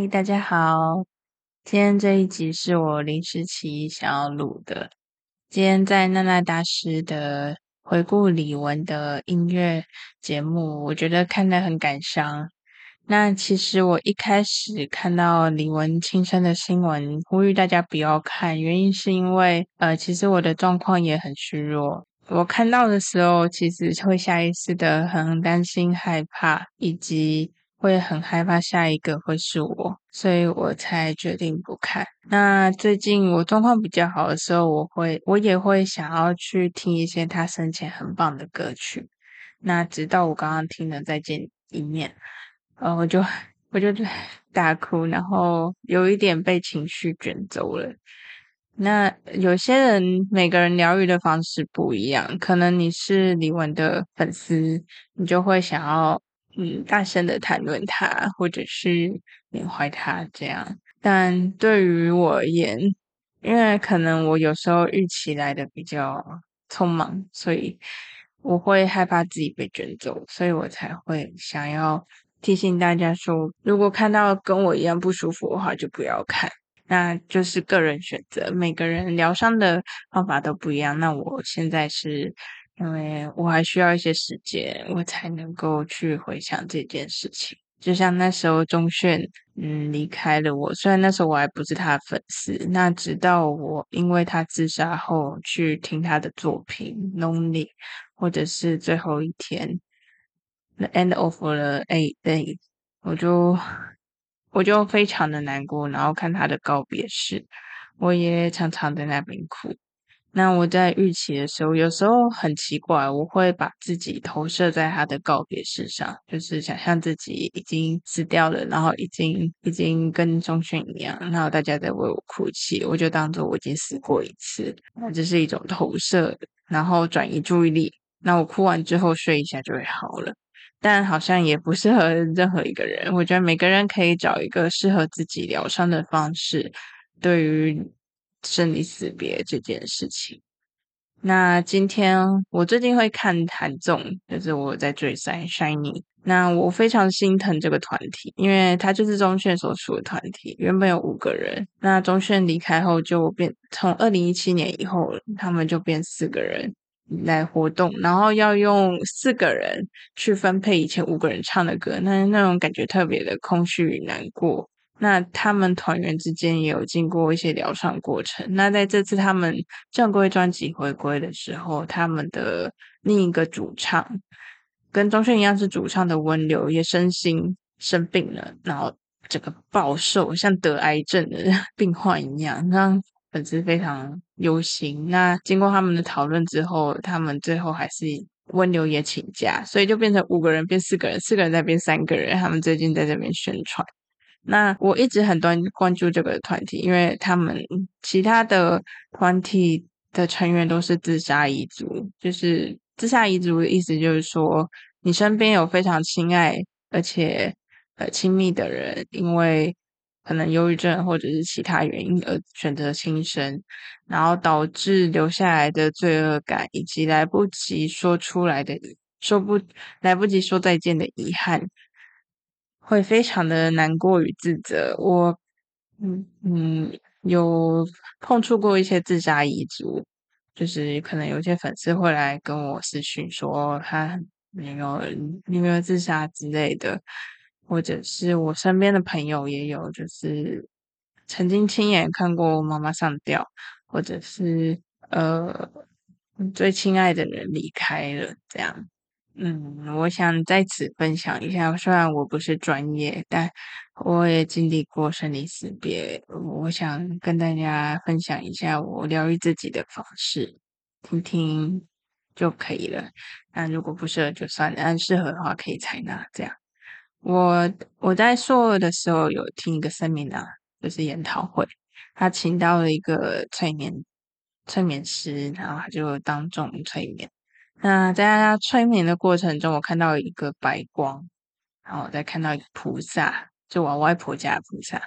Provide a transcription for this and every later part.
嗨，大家好。今天这一集是我临时起意想要录的。今天在娜娜大师的回顾李玟的音乐节目，我觉得看得很感伤。那其实我一开始看到李玟轻生的新闻，呼吁大家不要看，原因是因为呃，其实我的状况也很虚弱。我看到的时候，其实会下意识的很担心、害怕，以及。会很害怕下一个会是我，所以我才决定不看。那最近我状况比较好的时候，我会我也会想要去听一些他生前很棒的歌曲。那直到我刚刚听了《再见一面》，呃，我就我就 大哭，然后有一点被情绪卷走了。那有些人每个人疗愈的方式不一样，可能你是李玟的粉丝，你就会想要。嗯，大声的谈论他，或者是缅怀他这样。但对于我而言，因为可能我有时候预期来的比较匆忙，所以我会害怕自己被卷走，所以我才会想要提醒大家说，如果看到跟我一样不舒服的话，就不要看。那就是个人选择，每个人疗伤的方法都不一样。那我现在是。因为我还需要一些时间，我才能够去回想这件事情。就像那时候钟铉嗯离开了我，虽然那时候我还不是他的粉丝，那直到我因为他自杀后去听他的作品《Lonely》，或者是最后一天《The End of the Eight Day》，我就我就非常的难过，然后看他的告别式，我也常常在那边哭。那我在预期的时候，有时候很奇怪，我会把自己投射在他的告别式上，就是想象自己已经死掉了，然后已经已经跟钟鉉一样，然后大家在为我哭泣，我就当做我已经死过一次，那这是一种投射，然后转移注意力。那我哭完之后睡一下就会好了，但好像也不适合 任何一个人。我觉得每个人可以找一个适合自己疗伤的方式，对于。生离死别这件事情，那今天我最近会看韩综，就是我在追《SHINee》。那我非常心疼这个团体，因为他就是钟鉉所属的团体，原本有五个人，那钟鉉离开后就变，从二零一七年以后，他们就变四个人来活动，然后要用四个人去分配以前五个人唱的歌，那那种感觉特别的空虚与难过。那他们团员之间也有经过一些疗伤过程。那在这次他们正规专辑回归的时候，他们的另一个主唱跟钟鉉一样是主唱的温流也身心生病了，然后整个暴瘦，像得癌症的 病患一样，让粉丝非常忧心。那经过他们的讨论之后，他们最后还是温流也请假，所以就变成五个人变四个人，四个人再变三个人。他们最近在这边宣传。那我一直很关关注这个团体，因为他们其他的团体的成员都是自杀遗族，就是自杀遗族的意思就是说，你身边有非常亲爱而且呃亲密的人，因为可能忧郁症或者是其他原因而选择轻生，然后导致留下来的罪恶感，以及来不及说出来的说不来不及说再见的遗憾。会非常的难过与自责。我，嗯嗯，有碰触过一些自杀遗族，就是可能有些粉丝会来跟我私讯说他没有有没有自杀之类的，或者是我身边的朋友也有，就是曾经亲眼看过妈妈上吊，或者是呃最亲爱的人离开了这样。嗯，我想在此分享一下，虽然我不是专业，但我也经历过生离死别。我想跟大家分享一下我疗愈自己的方式，听听就可以了。那如果不适合就算了，但适合的话可以采纳。这样，我我在硕二的时候有听一个 seminar，就是研讨会，他请到了一个催眠催眠师，然后他就当众催眠。那在他催眠的过程中，我看到一个白光，然后我再看到一个菩萨，就我外婆家的菩萨。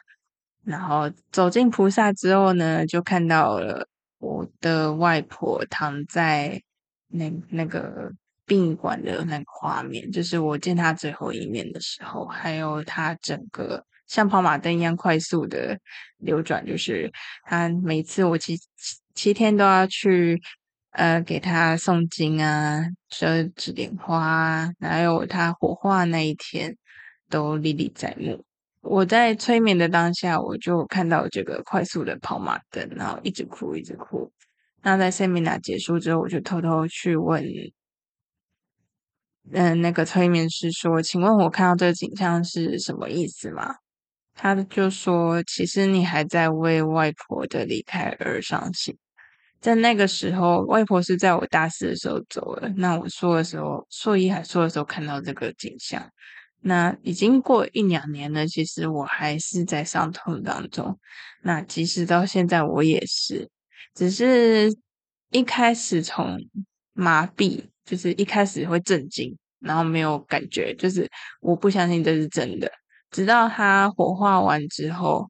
然后走进菩萨之后呢，就看到了我的外婆躺在那那个殡仪馆的那个画面，就是我见她最后一面的时候，还有她整个像跑马灯一样快速的流转，就是他每次我七七天都要去呃给他诵经啊，折纸莲花啊，还有他火化那一天都历历在目。我在催眠的当下，我就看到这个快速的跑马灯，然后一直哭，一直哭。那在 seminar 结束之后，我就偷偷去问，嗯，那个催眠师说：“请问我看到这个景象是什么意思吗？”他就说：“其实你还在为外婆的离开而伤心。在那个时候，外婆是在我大四的时候走了。那我说的时候，硕一还说的时候看到这个景象。”那已经过一两年了，其实我还是在伤痛当中。那即使到现在，我也是，只是一开始从麻痹，就是一开始会震惊，然后没有感觉，就是我不相信这是真的。直到他火化完之后，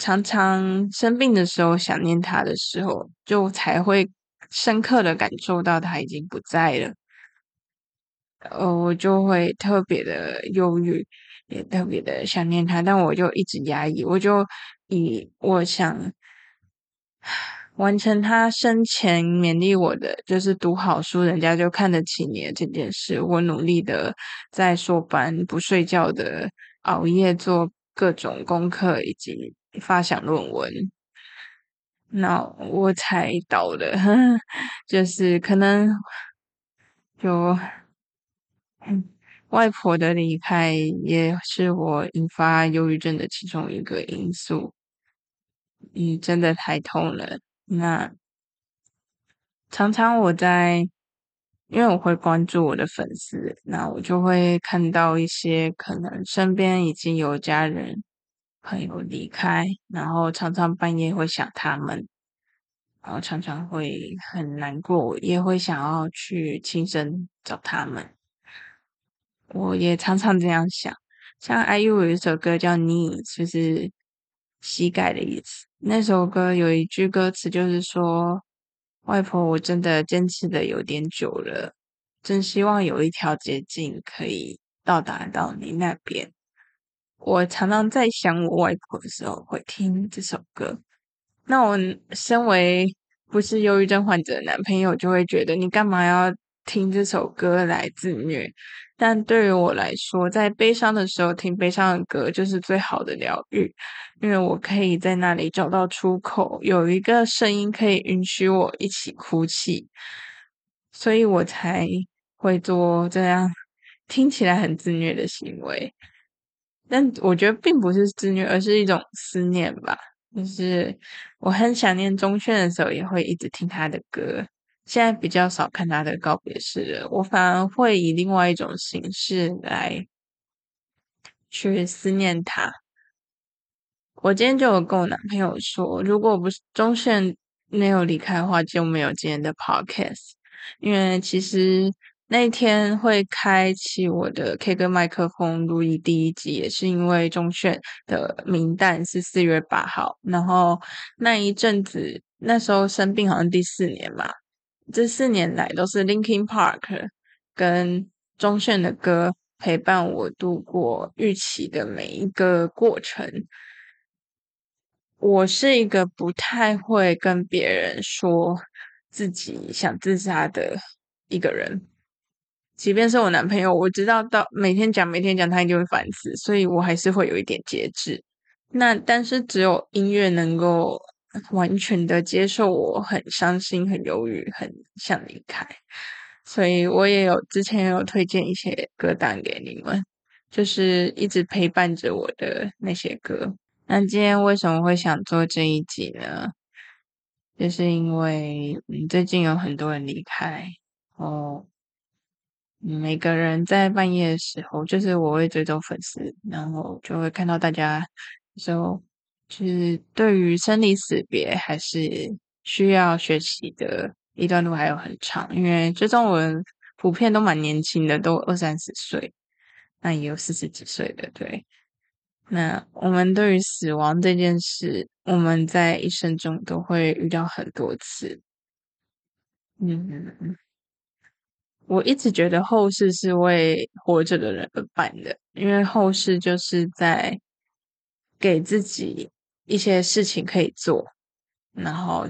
常常生病的时候想念他的时候，就才会深刻的感受到他已经不在了。呃，我就会特别的忧郁，也特别的想念他，但我就一直压抑，我就以我想完成他生前勉励我的，就是读好书，人家就看得起你的这件事。我努力的在硕班不睡觉的熬夜做各种功课，以及发想论文，那我才倒了，就是可能就。外婆的离开也是我引发忧郁症的其中一个因素。嗯，真的太痛了。那常常我在，因为我会关注我的粉丝，那我就会看到一些可能身边已经有家人朋友离开，然后常常半夜会想他们，然后常常会很难过，也会想要去亲身找他们。我也常常这样想，像 IU 有一首歌叫《Knee》，就是膝盖的意思。那首歌有一句歌词就是说：“外婆，我真的坚持的有点久了，真希望有一条捷径可以到达到你那边。”我常常在想我外婆的时候会听这首歌。那我身为不是忧郁症患者的男朋友就会觉得，你干嘛要听这首歌来自虐？但对于我来说，在悲伤的时候听悲伤的歌就是最好的疗愈，因为我可以在那里找到出口，有一个声音可以允许我一起哭泣，所以我才会做这样听起来很自虐的行为。但我觉得并不是自虐，而是一种思念吧。就是我很想念钟铉的时候，也会一直听他的歌。现在比较少看他的告别式了，我反而会以另外一种形式来去思念他。我今天就有跟我男朋友说，如果不是钟铉没有离开的话，就没有今天的 podcast。因为其实那天会开启我的 K 歌麦克风录音第一集，也是因为钟鉉的名单是四月八号，然后那一阵子那时候生病好像第四年嘛。这四年来都是 Linkin Park 跟钟鉉的歌陪伴我度过预期的每一个过程。我是一个不太会跟别人说自己想自杀的一个人，即便是我男朋友，我知道到每天讲每天讲，他一定会烦死，所以我还是会有一点节制。那但是只有音乐能够。完全的接受，我很伤心、很忧郁、很想离开，所以我也有之前也有推荐一些歌单给你们，就是一直陪伴着我的那些歌。那今天为什么会想做这一集呢？就是因为嗯，最近有很多人离开哦，每个人在半夜的时候，就是我会追踪粉丝，然后就会看到大家说。就是对于生离死别，还是需要学习的一段路还有很长，因为追踪我们普遍都蛮年轻的，都二三十岁，那也有四十几岁的。对，那我们对于死亡这件事，我们在一生中都会遇到很多次。嗯，我一直觉得后事是为活着的人而办的，因为后事就是在。给自己一些事情可以做，然后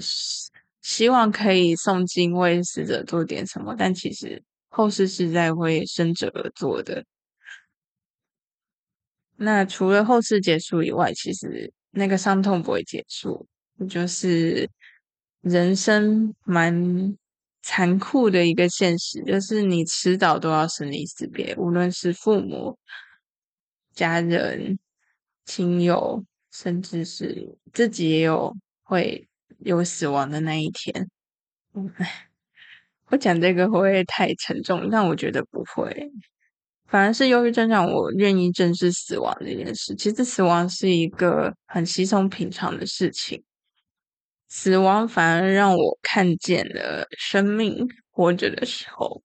希望可以诵经为死者做点什么，但其实后事是在为生者而做的。那除了后事结束以外，其实那个伤痛不会结束，就是人生蛮残酷的一个现实，就是你迟早都要生离死别，无论是父母、家人、亲友，甚至是自己也有会有死亡的那一天。嗯，我讲这个会不会太沉重？但我觉得不会。反而是忧郁症让我愿意正视死亡这件事。其实死亡是一个很稀松平常的事情，死亡反而让我看见了生命活着的时候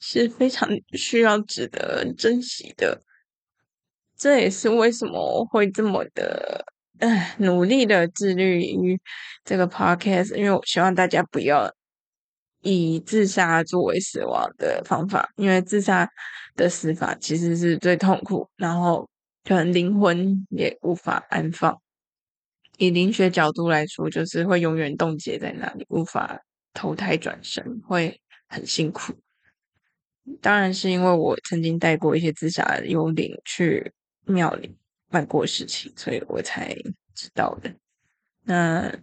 是非常 需要值得珍惜的。这也是为什么我会这么的呃努力的致力于这个 podcast，因为我希望大家不要。以自杀作为死亡的方法，因为自杀的死法其实是最痛苦，然后可能灵魂也无法安放。以灵学角度来说，就是会永远冻结在那里，无法投胎转生，会很辛苦。当然是因为我曾经带过一些自杀幽灵去庙里办过事情，所以我才知道的。那。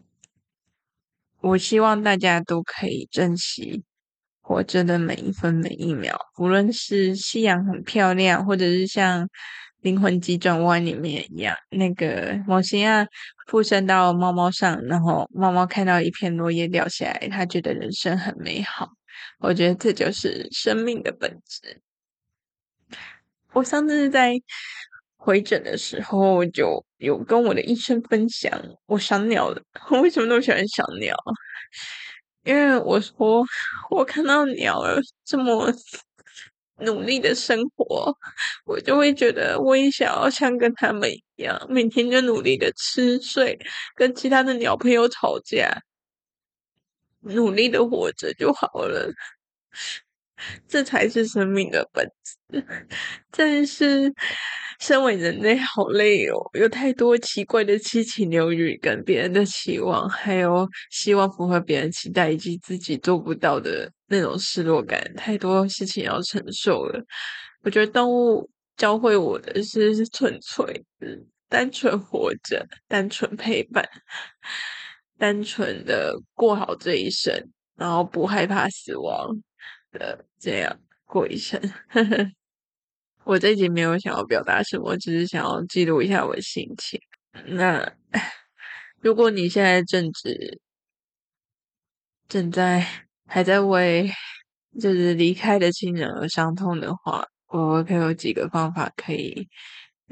我希望大家都可以珍惜活着的每一分每一秒，无论是夕阳很漂亮，或者是像《灵魂急转弯》里面一样，那个某些啊附身到猫猫上，然后猫猫看到一片落叶掉下来，它觉得人生很美好。我觉得这就是生命的本质。我上次在回诊的时候，就有跟我的医生分享，我赏鸟了。我为什么那么喜欢赏鸟？因为我说，我看到鸟儿这么努力的生活，我就会觉得我也想要像跟他们一样，每天就努力的吃睡，跟其他的鸟朋友吵架，努力的活着就好了。这才是生命的本质。但是，身为人类好累哦，有太多奇怪的七情六欲，跟别人的期望，还有希望符合别人期待，以及自己做不到的那种失落感，太多事情要承受了。我觉得动物教会我的是纯粹，单纯活着，单纯陪伴，单纯的过好这一生，然后不害怕死亡。的这样过一生，我这集没有想要表达什么，只是想要记录一下我的心情。那如果你现在正值正在还在为就是离开的亲人而伤痛的话，我可以有几个方法可以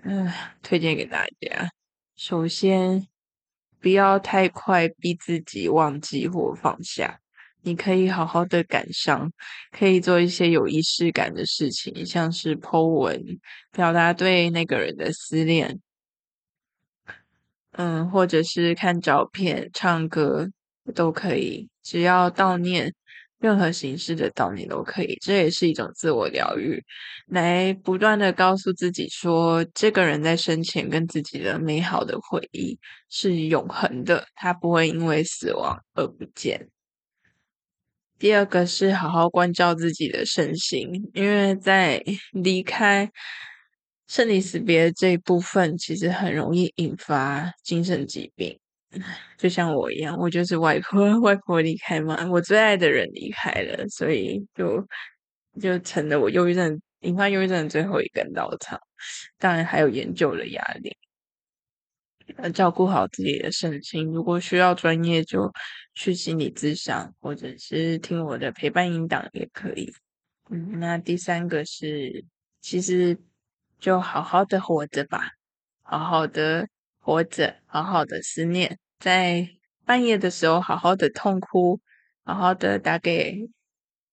嗯、推荐给大家。首先，不要太快逼自己忘记或放下。你可以好好的感伤，可以做一些有仪式感的事情，像是 po 文，表达对那个人的思念，嗯，或者是看照片、唱歌都可以，只要悼念，任何形式的悼念都可以，这也是一种自我疗愈，来不断的告诉自己说，这个人在生前跟自己的美好的回忆是永恒的，他不会因为死亡而不见。第二个是好好关照自己的身心，因为在 离开生离死别这一部分，其实很容易引发精神疾病。就像我一样，我就是外婆，外婆离开嘛，我最爱的人离开了，所以就就成了我忧郁症引发忧郁症的最后一根稻草。当然还有研究的压力。呃，照顾好自己的身心，如果需要专业，就去心理咨商，或者是听我的陪伴引导也可以。嗯，那第三个是，其实就好好的活着吧，好好的活着，好好的思念，在半夜的时候好好的痛哭，好好的打给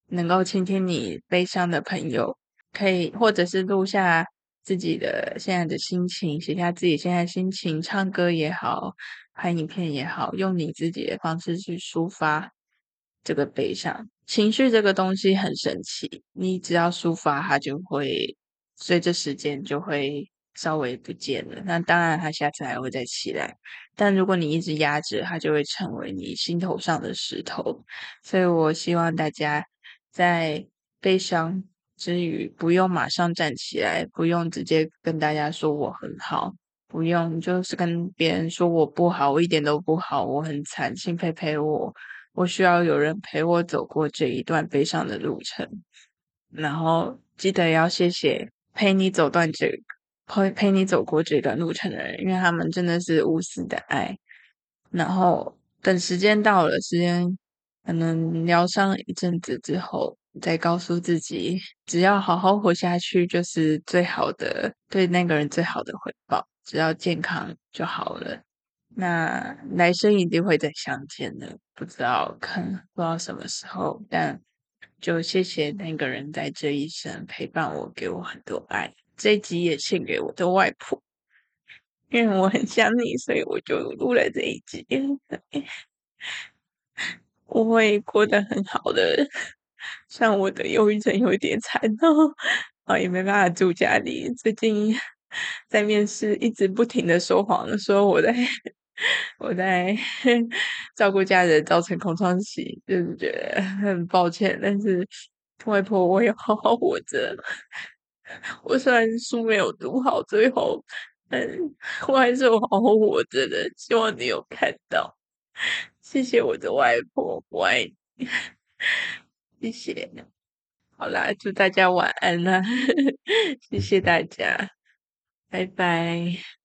能够倾听你悲伤的朋友，可以，或者是录下。自己的现在的心情，写下自己现在心情，唱歌也好，拍影片也好，用你自己的方式去抒发这个悲伤情绪。这个东西很神奇，你只要抒发，它就会随着时间就会稍微不见了。那当然，他下次还会再起来。但如果你一直压着，他就会成为你心头上的石头。所以我希望大家在悲伤之余，不用马上站起来，不用直接跟大家说我很好，不用就是跟别人说我不好，我一点都不好，我很惨，请陪陪我。我需要有人陪我走过这一段悲伤的路程。然后记得要谢谢陪你走段这陪陪你走过这段路程的人，因为他们真的是无私的爱。然后等时间到了，时间可能疗伤一阵子之后，再告诉自己，只要好好活下去，就是最好的，对那个人最好的回报。只要健康就好了。那来生一定会再相见的，不知道看不知道什么时候，但。就谢谢那个人在这一生陪伴我，给我很多爱。这一集也献给我的外婆，因为我很想你，所以我就录了这一集。我会过得很好的，像我的忧郁症有点惨哦，啊，也没办法住家里。最近在面试，一直不停的说谎，说我在。我在 照顾家人，造成空窗期，就是觉得很抱歉。但是外婆，我也好好活着。我虽然书没有读好，最后，但我还是有好好活着的。希望你有看到。谢谢我的外婆，我爱你。谢谢。好啦，祝大家晚安啦。谢谢大家，拜拜。